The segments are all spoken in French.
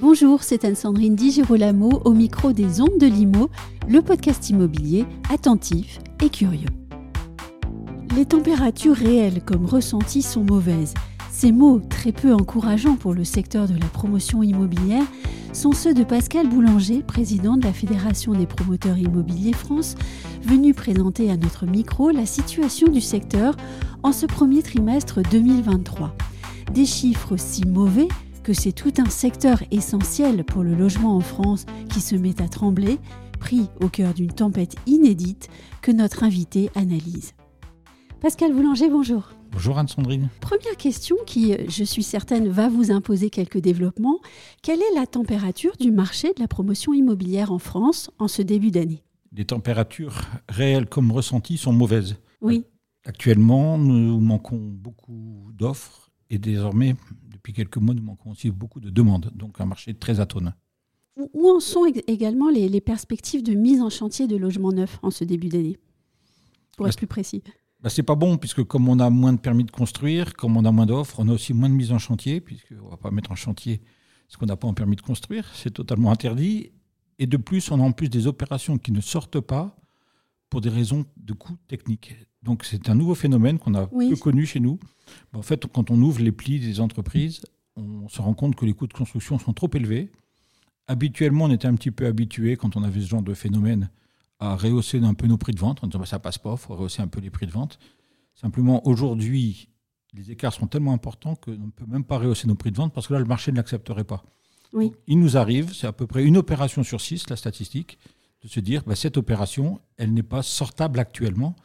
Bonjour, c'est Anne-Sandrine Di Girolamo au micro des Ondes de Limo, le podcast immobilier attentif et curieux. Les températures réelles comme ressenties sont mauvaises. Ces mots, très peu encourageants pour le secteur de la promotion immobilière, sont ceux de Pascal Boulanger, président de la Fédération des promoteurs immobiliers France, venu présenter à notre micro la situation du secteur en ce premier trimestre 2023. Des chiffres si mauvais que c'est tout un secteur essentiel pour le logement en France qui se met à trembler, pris au cœur d'une tempête inédite que notre invité analyse. Pascal Boulanger, bonjour. Bonjour Anne-Sandrine. Première question qui, je suis certaine, va vous imposer quelques développements. Quelle est la température du marché de la promotion immobilière en France en ce début d'année? Les températures réelles comme ressenties sont mauvaises. Oui. Actuellement, nous manquons beaucoup d'offres et désormais depuis quelques mois, nous manquons aussi beaucoup de demandes, donc un marché très atone. Où en sont également les, perspectives de mise en chantier de logements neufs en ce début d'année? Pour être plus précis. Bah c'est pas bon, puisque comme on a moins de permis de construire, comme on a moins d'offres, on a aussi moins de mise en chantier, puisqu'on ne va pas mettre en chantier ce qu'on n'a pas en permis de construire, c'est totalement interdit. Et de plus, on a en plus des opérations qui ne sortent pas pour des raisons de coûts techniques. Donc c'est un nouveau phénomène qu'on a peu connu chez nous. En fait, quand on ouvre les plis des entreprises, on se rend compte que les coûts de construction sont trop élevés. Habituellement, on était un petit peu habitué, quand on avait ce genre de phénomène, à rehausser un peu nos prix de vente, en disant bah, ça passe pas, il faut rehausser un peu les prix de vente. Simplement, aujourd'hui, les écarts sont tellement importants qu'on ne peut même pas rehausser nos prix de vente parce que là, le marché ne l'accepterait pas. Oui. il nous arrive, c'est à peu près une opération sur six, la statistique, de se dire bah, cette opération, elle n'est pas sortable actuellement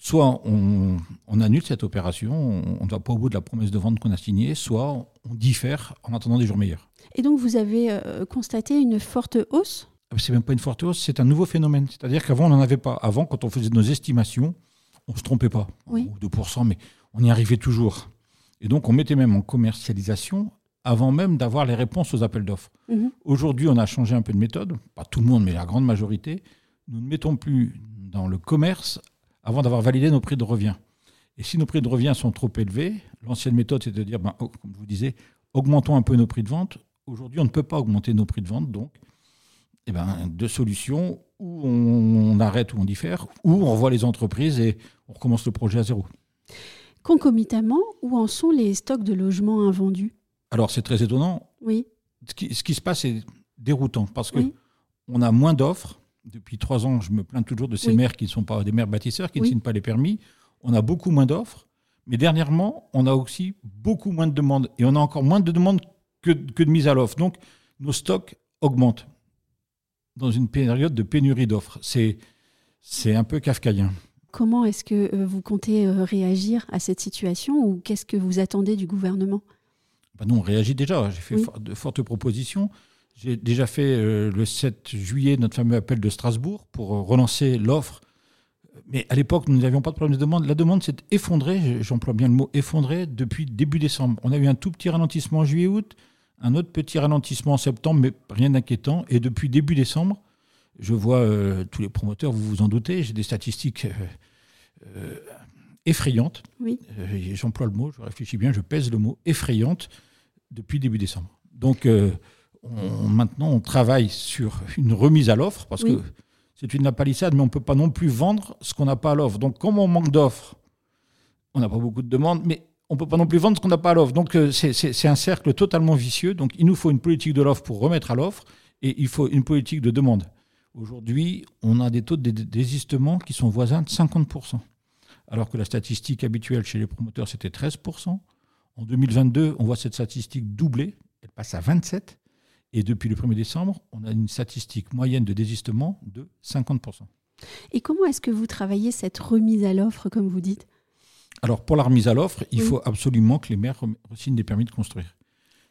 soit on, annule cette opération, on ne va pas au bout de la promesse de vente qu'on a signée, soit on diffère en attendant des jours meilleurs. Et donc vous avez euh, constaté une forte hausse? C'est même pas une forte hausse, c'est un nouveau phénomène. C'est-à-dire qu'avant, on n'en avait pas. Avant, quand on faisait nos estimations, on ne se trompait pas, oui. 2%, mais on y arrivait toujours. Et donc on mettait même en commercialisation avant même d'avoir les réponses aux appels d'offres. Mhm. Aujourd'hui, on a changé un peu de méthode, pas tout le monde, mais la grande majorité. Nous ne mettons plus dans le commerce avant d'avoir validé nos prix de revient. Et si nos prix de revient sont trop élevés, l'ancienne méthode, c'est de dire, ben, oh, comme je vous disais, augmentons un peu nos prix de vente. Aujourd'hui, on ne peut pas augmenter nos prix de vente, donc eh ben, deux solutions, ou on, arrête ou on diffère, ou on revoit les entreprises et on recommence le projet à zéro. Concomitamment, où en sont les stocks de logements invendus? Alors, c'est très étonnant. Oui. Ce qui, ce qui, se passe est déroutant parce que on a moins d'offres, depuis trois ans, je me plains toujours de ces maires qui ne sont pas des maires bâtisseurs, qui ne signent pas les permis. On a beaucoup moins d'offres. Mais dernièrement, on a aussi beaucoup moins de demandes. Et on a encore moins de demandes que, que de mise à l'offre. Donc, nos stocks augmentent dans une période de pénurie d'offres. C'est, c'est un peu kafkaïen. Comment est-ce que euh, vous comptez euh, réagir à cette situation ou qu'est-ce que vous attendez du gouvernement? Ben Nous, on réagit déjà. J'ai fait de fortes propositions. J'ai déjà fait euh, le 7 juillet notre fameux appel de Strasbourg pour relancer l'offre. Mais à l'époque, nous n'avions pas de problème de demande. La demande s'est effondrée, j'emploie bien le mot effondrée, depuis début décembre. On a eu un tout petit ralentissement en juillet-août, un autre petit ralentissement en septembre, mais rien d'inquiétant. Et depuis début décembre, je vois euh, tous les promoteurs, vous vous en doutez, j'ai des statistiques effrayantes. Oui. J'emploie le mot, je réfléchis bien, je pèse le mot, effrayantes depuis début décembre. Donc maintenant, on travaille sur une remise à l'offre parce que c'est une palissade, mais on ne peut pas non plus vendre ce qu'on n'a pas à l'offre. Donc, comme on manque d'offres, on n'a pas beaucoup de demandes, mais on ne peut pas non plus vendre ce qu'on n'a pas à l'offre. Donc, euh, c'est un cercle totalement vicieux. Donc, il nous faut une politique de l'offre pour remettre à l'offre et il faut une politique de demande. Aujourd'hui, on a des taux de désistement qui sont voisins de 50%. Alors que la statistique habituelle chez les promoteurs, c'était 13%. En 2022, on voit cette statistique doubler. Elle passe à 27%. Et depuis le 1er décembre, on a une statistique moyenne de désistement de 50%. Et comment est-ce que vous travaillez cette remise à l'offre, comme vous dites? Alors, pour la remise à l'offre, il faut absolument que les maires signent des permis de construire.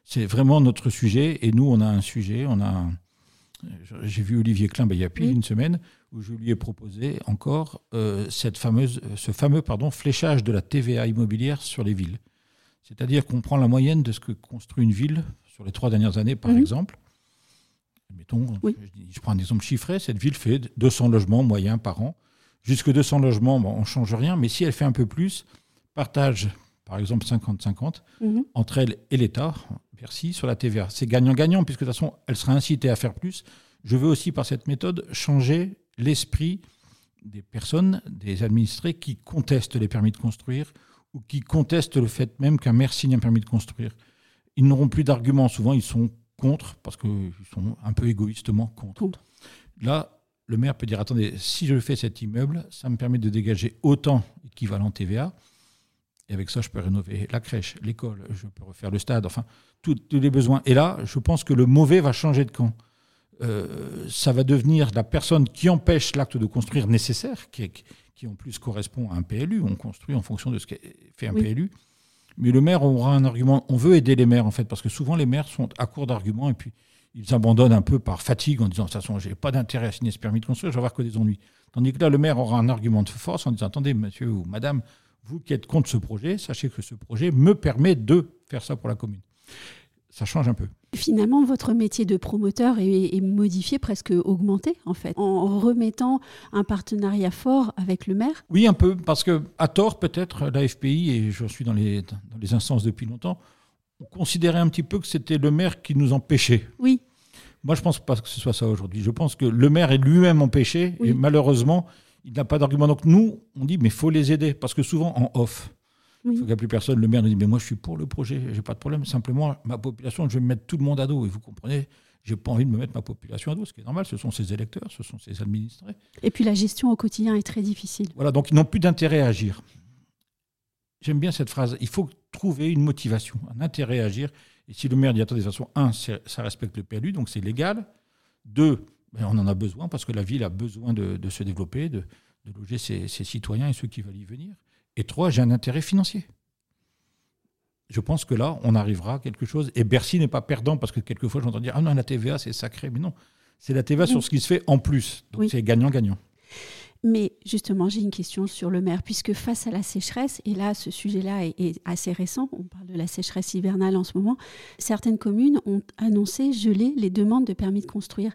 C'est vraiment notre sujet. Et nous, on a un sujet. On a, j'ai vu Olivier Klein ben, il y a plus d'une semaine où je lui ai proposé encore euh, cette fameuse, ce fameux pardon, fléchage de la TVA immobilière sur les villes. C'est-à-dire qu'on prend la moyenne de ce que construit une ville sur les trois dernières années, par Mhm. exemple. Mettons, Oui. je, je prends un exemple chiffré, cette ville fait 200 logements moyens par an. Jusque 200 logements, bon, on ne change rien, mais si elle fait un peu plus, partage, par exemple, 50-50 Mhm. entre elle et l'État, Bercy, sur la TVA. C'est gagnant-gagnant, puisque de toute façon, elle sera incitée à faire plus. Je veux aussi, par cette méthode, changer l'esprit des personnes, des administrés qui contestent les permis de construire ou qui contestent le fait même qu'un maire signe un permis de construire. Ils n'auront plus d'arguments. Souvent, ils sont contre, parce qu'ils sont un peu égoïstement contre. Contre. Là, le maire peut dire, attendez, si je fais cet immeuble, ça me permet de dégager autant équivalent TVA. Et avec ça, je peux rénover la crèche, l'école, je peux refaire le stade, enfin, tous les besoins. Et là, je pense que le mauvais va changer de camp. Euh, ça va devenir la personne qui empêche l'acte de construire nécessaire, qui, qui en plus correspond à un PLU. On construit en fonction de ce qu'est fait un Oui. PLU. Mais le maire aura un argument. On veut aider les maires, en fait, parce que souvent, les maires sont à court d'arguments et puis ils abandonnent un peu par fatigue en disant de toute façon, j'ai pas d'intérêt à signer ce permis de construire, je vais avoir que des ennuis. Tandis que là, le maire aura un argument de force en disant attendez, monsieur ou madame, vous qui êtes contre ce projet, sachez que ce projet me permet de faire ça pour la commune. Ça change un peu. Finalement, votre métier de promoteur est, est modifié, presque augmenté, en fait, en remettant un partenariat fort avec le maire. Oui, un peu, parce que à tort peut-être, la FPI, et je suis dans les, dans les instances depuis longtemps, on considérait un petit peu que c'était le maire qui nous empêchait. Oui, Moi, je pense pas que ce soit ça aujourd'hui. Je pense que le maire est lui-même empêché Oui. et malheureusement, il n'a pas d'argument. Donc nous, on dit, mais faut les aider parce que souvent en off, il oui. faut qu'il n'y ait plus personne. Le maire nous dit, mais moi, je suis pour le projet, j'ai pas de problème. Simplement, ma population, je vais me mettre tout le monde à dos. Et vous comprenez, j'ai pas envie de me mettre ma population à dos, ce qui est normal. Ce sont ses électeurs, ce sont ses administrés. Et puis la gestion au quotidien est très difficile. Voilà, donc ils n'ont plus d'intérêt à agir. J'aime bien cette phrase. Il faut trouver une motivation, un intérêt à agir. Et si le maire dit, attendez, de toute façon, un, ça respecte le PLU, donc c'est légal. Deux, ben, on en a besoin parce que la ville a besoin de, de se développer, de, de loger ses, ses citoyens et ceux qui veulent y venir. Et trois, j'ai un intérêt financier. Je pense que là, on arrivera à quelque chose. Et Bercy n'est pas perdant parce que quelquefois, j'entends dire, ah non, la TVA, c'est sacré. Mais non, c'est la TVA sur ce qui se fait en plus. Donc Oui. c'est gagnant-gagnant. Mais justement, j'ai une question sur le maire, puisque face à la sécheresse, et là, ce sujet-là est, est assez récent, on parle de la sécheresse hivernale en ce moment, certaines communes ont annoncé geler les demandes de permis de construire.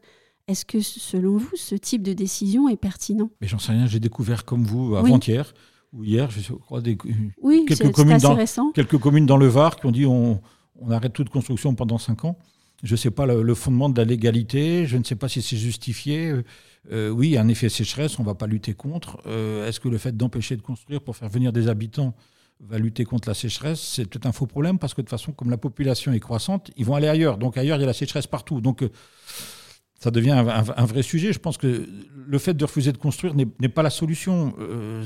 Est-ce que, selon vous, ce type de décision est pertinent? Mais j'en sais rien, j'ai découvert comme vous avant-hier ou hier, je crois, des, Oui, Quelques communes assez dans- récent. quelques communes dans le Var qui ont dit on, on arrête toute construction pendant cinq ans. Je ne sais pas le, le fondement de la légalité, je ne sais pas si c'est justifié. Euh, oui, il y a un effet sécheresse, on ne va pas lutter contre. Euh, Est-ce que le fait d'empêcher de construire pour faire venir des habitants va lutter contre la sécheresse? C'est peut-être un faux problème parce que de toute façon, comme la population est croissante, ils vont aller ailleurs. Donc ailleurs, il y a la sécheresse partout. Donc euh, ça devient un, un- un vrai sujet. Je pense que le fait de refuser de construire n'est pas la solution.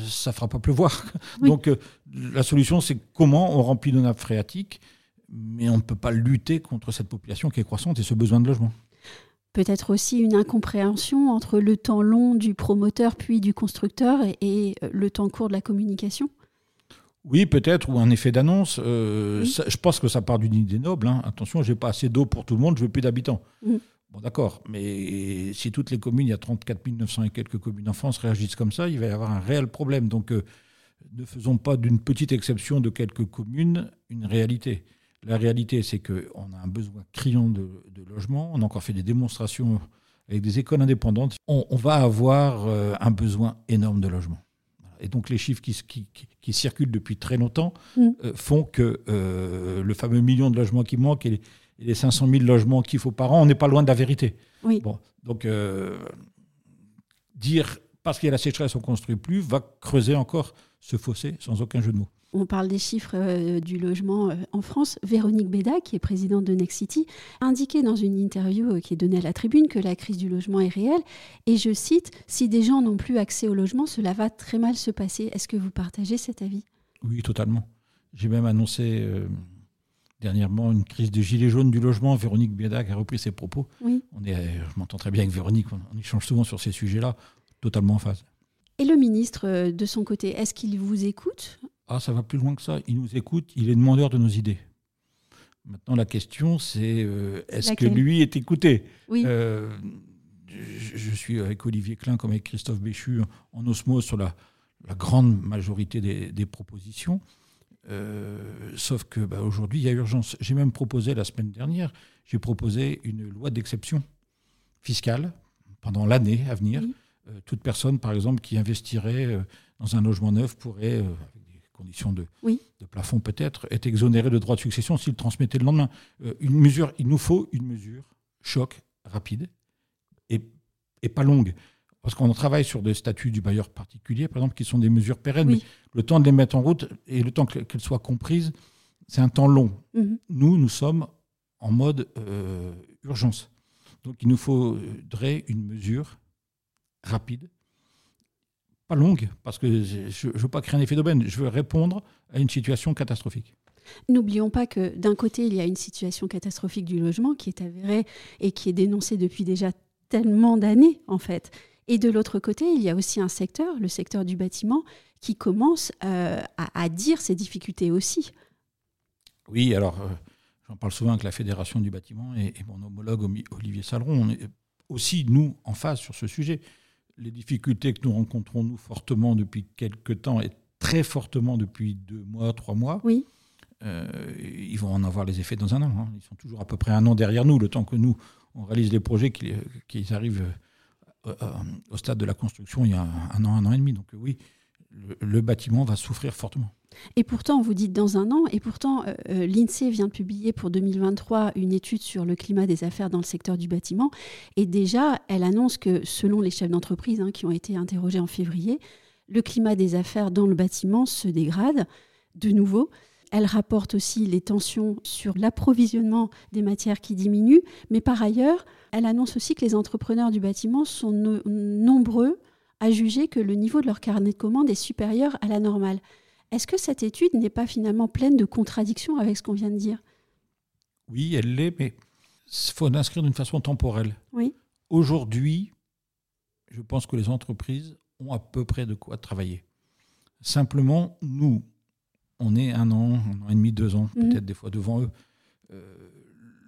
Ça ne fera pas pleuvoir. Oui. Donc la solution, c'est comment on remplit nos nappes phréatiques, mais on ne peut pas lutter contre cette population qui est croissante et ce besoin de logement. Peut-être aussi une incompréhension entre le temps long du promoteur puis du constructeur et, et, euh, le temps court de la communication. Oui, peut-être, ou un effet d'annonce. Euh, Oui. je pense que ça part d'une idée noble. hein. Attention, j'ai pas assez d'eau pour tout le monde, je veux plus d'habitants. Mhm. Bon, d'accord, mais si toutes les communes, il y a 34 900 et quelques communes en France, réagissent comme ça, il va y avoir un réel problème. Donc, euh, ne faisons pas d'une petite exception de quelques communes une réalité. La réalité, c'est qu'on a un besoin criant de, de logement. On a encore fait des démonstrations avec des écoles indépendantes. On, on va avoir euh, un besoin énorme de logement. Voilà. Et donc, les chiffres qui, qui- qui- qui circulent depuis très longtemps Mm. euh, font que euh, le fameux million de logements qui manque et les, et les 500 000 logements qu'il faut par an, on n'est pas loin de la vérité. Oui. Bon, donc, euh, dire parce qu'il y a la sécheresse, on ne construit plus, va creuser encore ce fossé sans aucun jeu de mots. On parle des chiffres euh, du logement euh, en France. Véronique Béda, qui est présidente de Next City, a indiqué dans une interview euh, qui est donnée à la tribune que la crise du logement est réelle. Et je cite, Si des gens n'ont plus accès au logement, cela va très mal se passer. Est-ce que vous partagez cet avis? Oui, totalement. J'ai même annoncé dernièrement une crise de gilets jaunes du logement. Véronique Bédac a repris ses propos. Oui. On est, je m'entends très bien avec Véronique, on, on échange souvent sur ces sujets-là, totalement en phase. Et le ministre, de son côté, est-ce qu'il vous écoute? Ah, ça va plus loin que ça. Il nous écoute, il est demandeur de nos idées. Maintenant, la question, c'est euh, est-ce que lui est écouté? Oui. Euh, je, je suis avec Olivier Klein comme avec Christophe Béchu en osmose sur la, la grande majorité des, des propositions. sauf que bah, aujourd'hui, il y a urgence. J'ai même proposé la semaine dernière, j'ai proposé une loi d'exception fiscale pendant l'année à venir. toute personne, par exemple, qui investirait dans un logement neuf pourrait, conditions de, de plafond peut-être, être exonéré de droits de succession s'il transmettait le lendemain. une mesure, il nous faut une mesure choc rapide et, et pas longue. Parce qu'on travaille sur des statuts du bailleur particulier, par exemple, qui sont des mesures pérennes, mais le temps de les mettre en route et le temps qu'elles soient comprises, c'est un temps long. Mhm. Nous, nous sommes en mode euh, urgence. Donc il nous faudrait une mesure rapide, pas longue, parce que je ne veux pas créer un effet d'aubaine, je veux répondre à une situation catastrophique. N'oublions pas que d'un côté, il y a une situation catastrophique du logement qui est avérée et qui est dénoncée depuis déjà tellement d'années, en fait. Et de l'autre côté, il y a aussi un secteur, le secteur du bâtiment, qui commence euh, à, dire ses difficultés aussi. Oui, alors euh, j'en parle souvent avec la Fédération du bâtiment et, mon homologue Olivier Saleron. On est aussi, nous, en phase sur ce sujet. Les difficultés que nous rencontrons, nous, fortement depuis quelques temps et très fortement depuis deux mois, trois mois, oui. Euh, ils vont en avoir les effets dans un an. Hein. Ils sont toujours à peu près un an derrière nous, le temps que nous, on réalise les projets qui, arrivent euh, euh, au stade de la construction il y a un an, un an et demi. Donc oui, le, bâtiment va souffrir fortement. Et pourtant, vous dites dans un an, et pourtant, l'INSEE vient de publier pour 2023 une étude sur le climat des affaires dans le secteur du bâtiment. Et déjà, elle annonce que, selon les chefs d'entreprise hein, qui ont été interrogés en février, le climat des affaires dans le bâtiment se dégrade de nouveau. Elle rapporte aussi les tensions sur l'approvisionnement des matières qui diminuent, mais par ailleurs, elle annonce aussi que les entrepreneurs du bâtiment sont nombreux à juger que le niveau de leur carnet de commandes est supérieur à la normale. Est-ce que cette étude n'est pas finalement pleine de contradictions avec ce qu'on vient de dire? Oui, elle l'est, mais il faut l'inscrire d'une façon temporelle. Oui. Aujourd'hui, je pense que les entreprises ont à peu près de quoi travailler. Simplement, nous, on est un an, un an et demi, deux ans, mhm. peut-être des fois devant eux. Euh,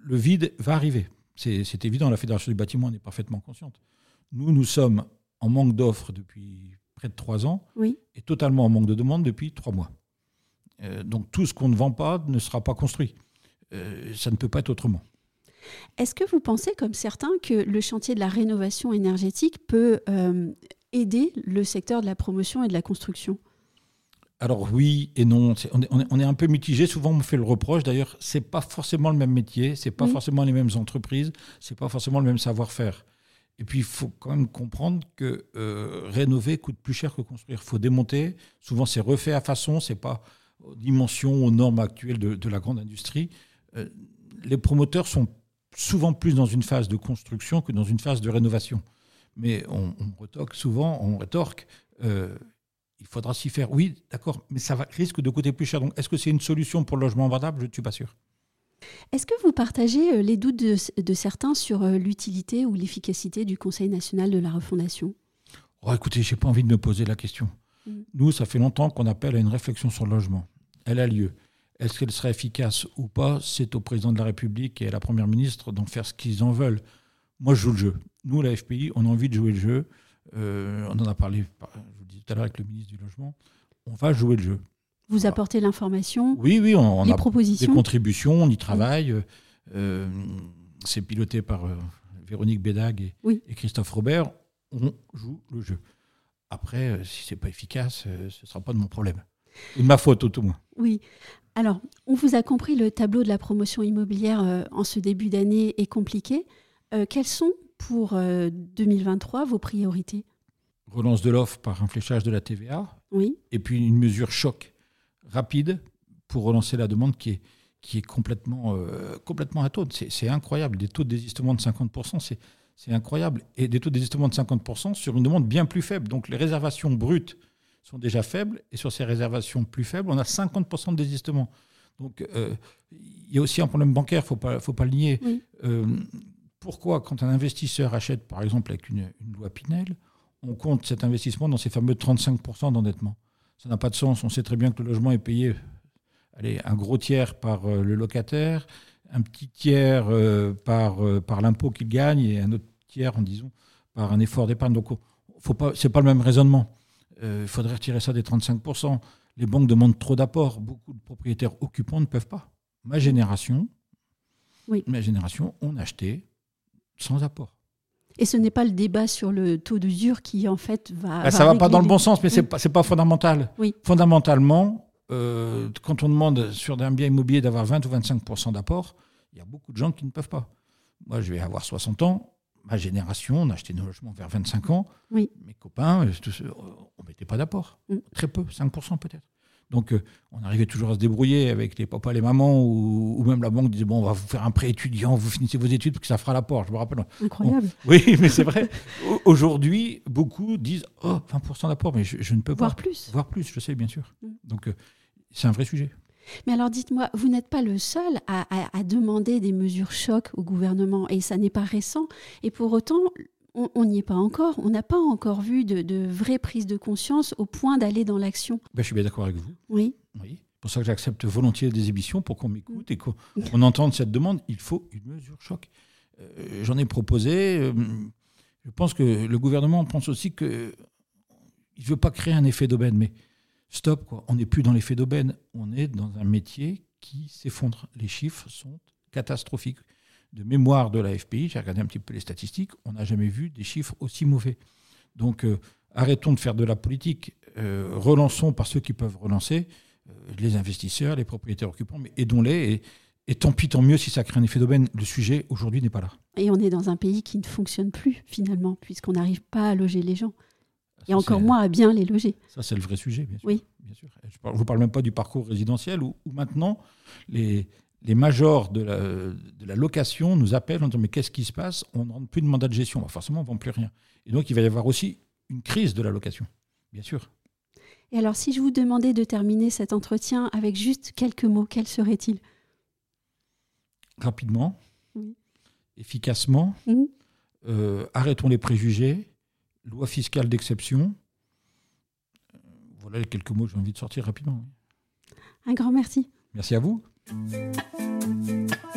le vide va arriver. C'est évident, la Fédération du bâtiment en est parfaitement consciente. Nous, nous sommes en manque d'offres depuis près de trois ans et totalement en manque de demandes depuis trois mois. Euh, donc tout ce qu'on ne vend pas ne sera pas construit. Euh, ça ne peut pas être autrement. Est-ce que vous pensez, comme certains, que le chantier de la rénovation énergétique peut aider le secteur de la promotion et de la construction? Alors oui et non, on, est, un peu mitigé. Souvent, on me fait le reproche. D'ailleurs, c'est pas forcément le même métier, c'est pas forcément les mêmes entreprises, c'est pas forcément le même savoir-faire. Et puis, il faut quand même comprendre que euh, rénover coûte plus cher que construire. Il faut démonter. Souvent, c'est refait à façon. C'est pas aux dimensions, aux normes actuelles de, la grande industrie. Euh, les promoteurs sont souvent plus dans une phase de construction que dans une phase de rénovation. Mais on, retoque souvent, on rétorque. Euh, il faudra s'y faire. Oui, d'accord, mais ça risque de coûter plus cher. Donc, est-ce que c'est une solution pour le logement abordable Je ne suis pas sûr. Est-ce que vous partagez euh, les doutes de, certains sur euh, l'utilité ou l'efficacité du Conseil national de la refondation? Oh, Écoutez, je n'ai pas envie de me poser la question. Mm. Nous, ça fait longtemps qu'on appelle à une réflexion sur le logement. Elle a lieu. Est-ce qu'elle serait efficace ou pas? C'est au président de la République et à la Première ministre d'en faire ce qu'ils en veulent. Moi, je joue le jeu. Nous, la FPI, on a envie de jouer le jeu. Euh, on en a parlé, je vous dis tout à l'heure avec le ministre du Logement. On va jouer le jeu. Vous apportez l'information Oui, oui, on, a des contributions, on y travaille. Euh, c'est piloté par euh, Véronique Bédag et, et, Christophe Robert. On joue le jeu. Après, si c'est pas efficace, ce ne sera pas de mon problème. Ou de ma faute, au moins. Oui. Alors, on vous a compris, le tableau de la promotion immobilière en ce début d'année est compliqué. quels sont pour 2023 vos priorités? Relance de l'offre par un fléchage de la TVA. Oui. Et puis une mesure choc rapide pour relancer la demande qui est, qui est complètement, euh, complètement à taux. C'est incroyable. Des taux de désistement de 50%, c'est incroyable. Et des taux de désistement de 50% sur une demande bien plus faible. Donc les réservations brutes sont déjà faibles. Et sur ces réservations plus faibles, on a 50% de désistement. Donc euh, il y a aussi un problème bancaire, il ne faut pas, faut pas le nier. Euh, pourquoi, quand un investisseur achète, par exemple, avec une, une loi Pinel, on compte cet investissement dans ces fameux 35% d'endettement? Ça n'a pas de sens. On sait très bien que le logement est payé allez, un gros tiers par euh, le locataire, un petit tiers euh, par, euh, par l'impôt qu'il gagne et un autre tiers, en disons, par un effort d'épargne. Donc, ce n'est pas, pas le même raisonnement. Il faudrait retirer ça des 35%. les banques demandent trop d'apports. Beaucoup de propriétaires occupants ne peuvent pas. Ma génération, Oui. ma génération, on achetait sans apport. Et ce n'est pas le débat sur le taux d'usure qui, en fait, va. Bah, ça va pas dans le bon sens, mais c'est Oui. pas, fondamental. Oui. Fondamentalement, euh, quand on demande sur un bien immobilier d'avoir 20 ou 25% d'apport, il y a beaucoup de gens qui ne peuvent pas. Moi, je vais avoir 60 ans. Ma génération, on achetait nos logements vers 25 ans. Oui. Mes copains, euh, euh, on mettait pas d'apport. Mm. Très peu, 5% peut-être. Donc, euh, on arrivait toujours à se débrouiller avec les papas, les mamans, ou, ou même la banque disait bon, on va vous faire un prêt étudiant, vous finissez vos études, parce que ça fera l'apport. Je me rappelle. Incroyable. Oui, mais c'est vrai. Au- Aujourd'hui, beaucoup disent oh, 20% d'apport, mais je, je ne peux pas. plus. Voire plus, je sais, bien sûr. Mm. Donc, euh, c'est un vrai sujet. Mais alors dites-moi, vous n'êtes pas le seul à, à- à demander des mesures choc au gouvernement et ça n'est pas récent. Et pour autant, on n'y est pas encore. On n'a pas encore vu de, de vraie prise de conscience au point d'aller dans l'action. Ben, je suis bien d'accord avec vous. Oui, Oui. C'est pour ça que j'accepte volontiers des émissions pour qu'on m'écoute et qu'on qu'on entende cette demande. Il faut une mesure choc. Euh, J'en ai proposé. euh, je pense que le gouvernement pense aussi que il veut pas créer un effet d'aubaine, mais stop quoi. On n'est plus dans l'effet d'aubaine. On est dans un métier qui s'effondre. Les chiffres sont catastrophiques. De mémoire de la FPI, j'ai regardé un petit peu les statistiques. On n'a jamais vu des chiffres aussi mauvais. Donc euh, arrêtons de faire de la politique. euh, relançons par ceux qui peuvent relancer euh, les investisseurs, les propriétaires occupants, mais aidons-les. Et, et tant pis, tant mieux si ça crée un effet d'aubaine. Le sujet aujourd'hui n'est pas là. et on est dans un pays qui ne fonctionne plus finalement, puisqu'on n'arrive pas à loger les gens. Et encore moins à bien les loger. Ça, c'est le vrai sujet, bien sûr. Oui. Bien sûr. Je ne vous parle même pas du parcours résidentiel où, où maintenant les, les majors de la, de la location nous appellent en disant Mais qu'est-ce qui se passe? On ne rentre plus de mandat de gestion. Bah, forcément, on ne vend plus rien. Et donc, il va y avoir aussi une crise de la location, bien sûr. Et alors, si je vous demandais de terminer cet entretien avec juste quelques mots, quels seraient-ils? Rapidement, Oui. efficacement, Mhm. euh, arrêtons les préjugés, loi fiscale d'exception. Euh, Voilà les quelques mots que j'ai envie de sortir rapidement. Un grand merci. Merci à vous. あ。